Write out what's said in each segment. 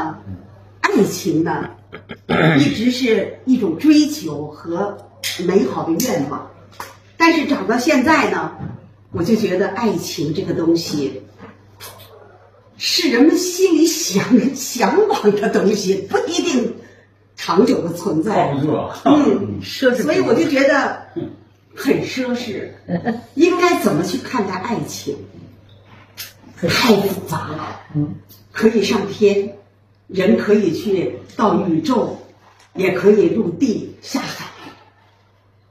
呢，爱情呢，一直是一种追求和美好的愿望。但是长到现在呢，我就觉得爱情这个东西，是人们心里想向往的东西，不一定长久的存在。靠不住啊！嗯，奢侈所以我就觉得很奢侈。应该怎么去看待爱情？太复杂了。嗯，可以上天，人可以去到宇宙，也可以入地下海，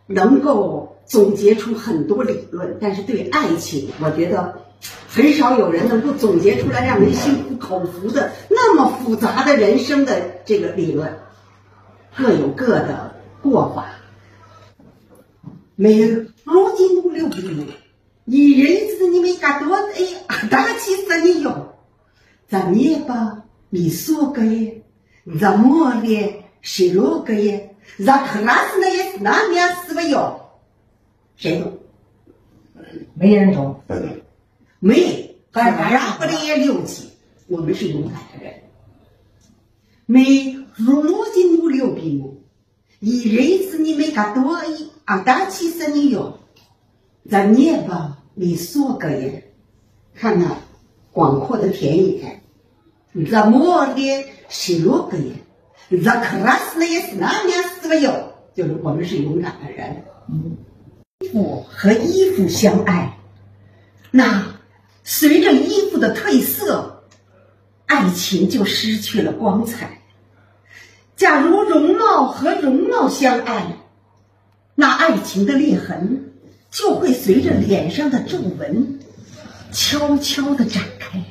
能够总结出很多理论。但是对爱情，我觉得很少有人能够总结出来让人心服口服的那么复杂的人生的这个理论，各有各的过法。没如今努六比路，一人子你没干多哎，大气死你哟！咱也把米索个耶，咱莫咧谁罗个耶，咱克拉斯那也是那面死不哟？谁懂？没人懂。没，俺呀不得也六级，我们是勇敢的人。没如如今努六比路，一人子你没干多一啊，大气死你哟！咱也把米索个耶，看那广阔的田野。咱莫的失落个耶，咱克拉斯的也是那面死了哟，就是我们是勇敢的人。衣服和衣服相爱，那随着衣服的褪色，爱情就失去了光彩。假如容貌和容貌相爱，那爱情的裂痕就会随着脸上的皱纹悄悄地展开。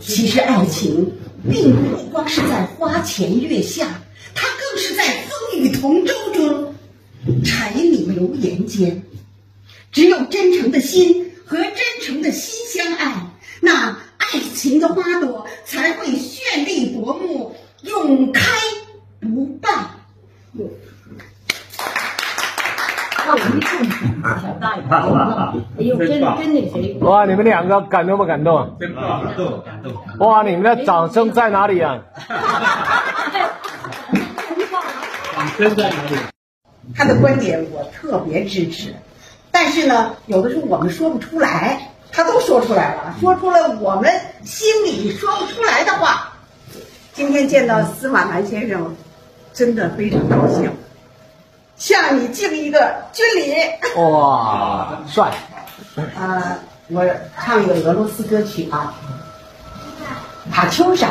其实爱情并不光是在花前月下，它更是在风雨同舟中，柴米油盐间。只有真诚的心和真诚的心相爱，那爱情的花朵才会绚丽夺目，永开不败。那我一看，小大爷，哎呦，真真那谁，哇，你们两个感动不感动？真棒，感动感动。哇，你们的掌声在哪里啊？掌声在哪里？他的观点我特别支持，但是呢，有的时候我们说不出来，他都说出来了，说出了我们心里说不出来的话。今天见到司马南先生，真的非常高兴，向你敬一个军礼。哇，帅！呃，我唱一个俄罗斯歌曲啊，《塔秋莎》。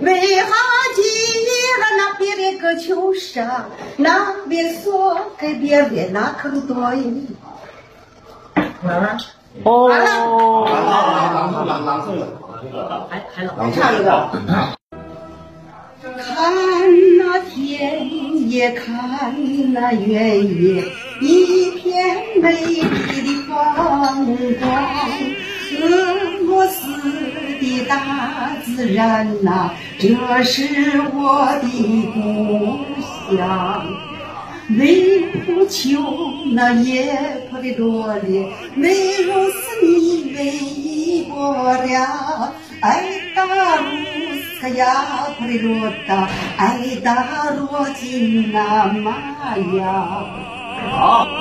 为好记忆了那边的个秋沙，那边锁给别人那坑多一。了，完了，完了，那还还，唱一个。看那天也看那月也，一片美丽的风光。大自然呐、这是我的故乡。为不求那也破的多烈，没有死你为一国了，爱达鲁斯呀破的罗达，爱达罗金那玛呀。好。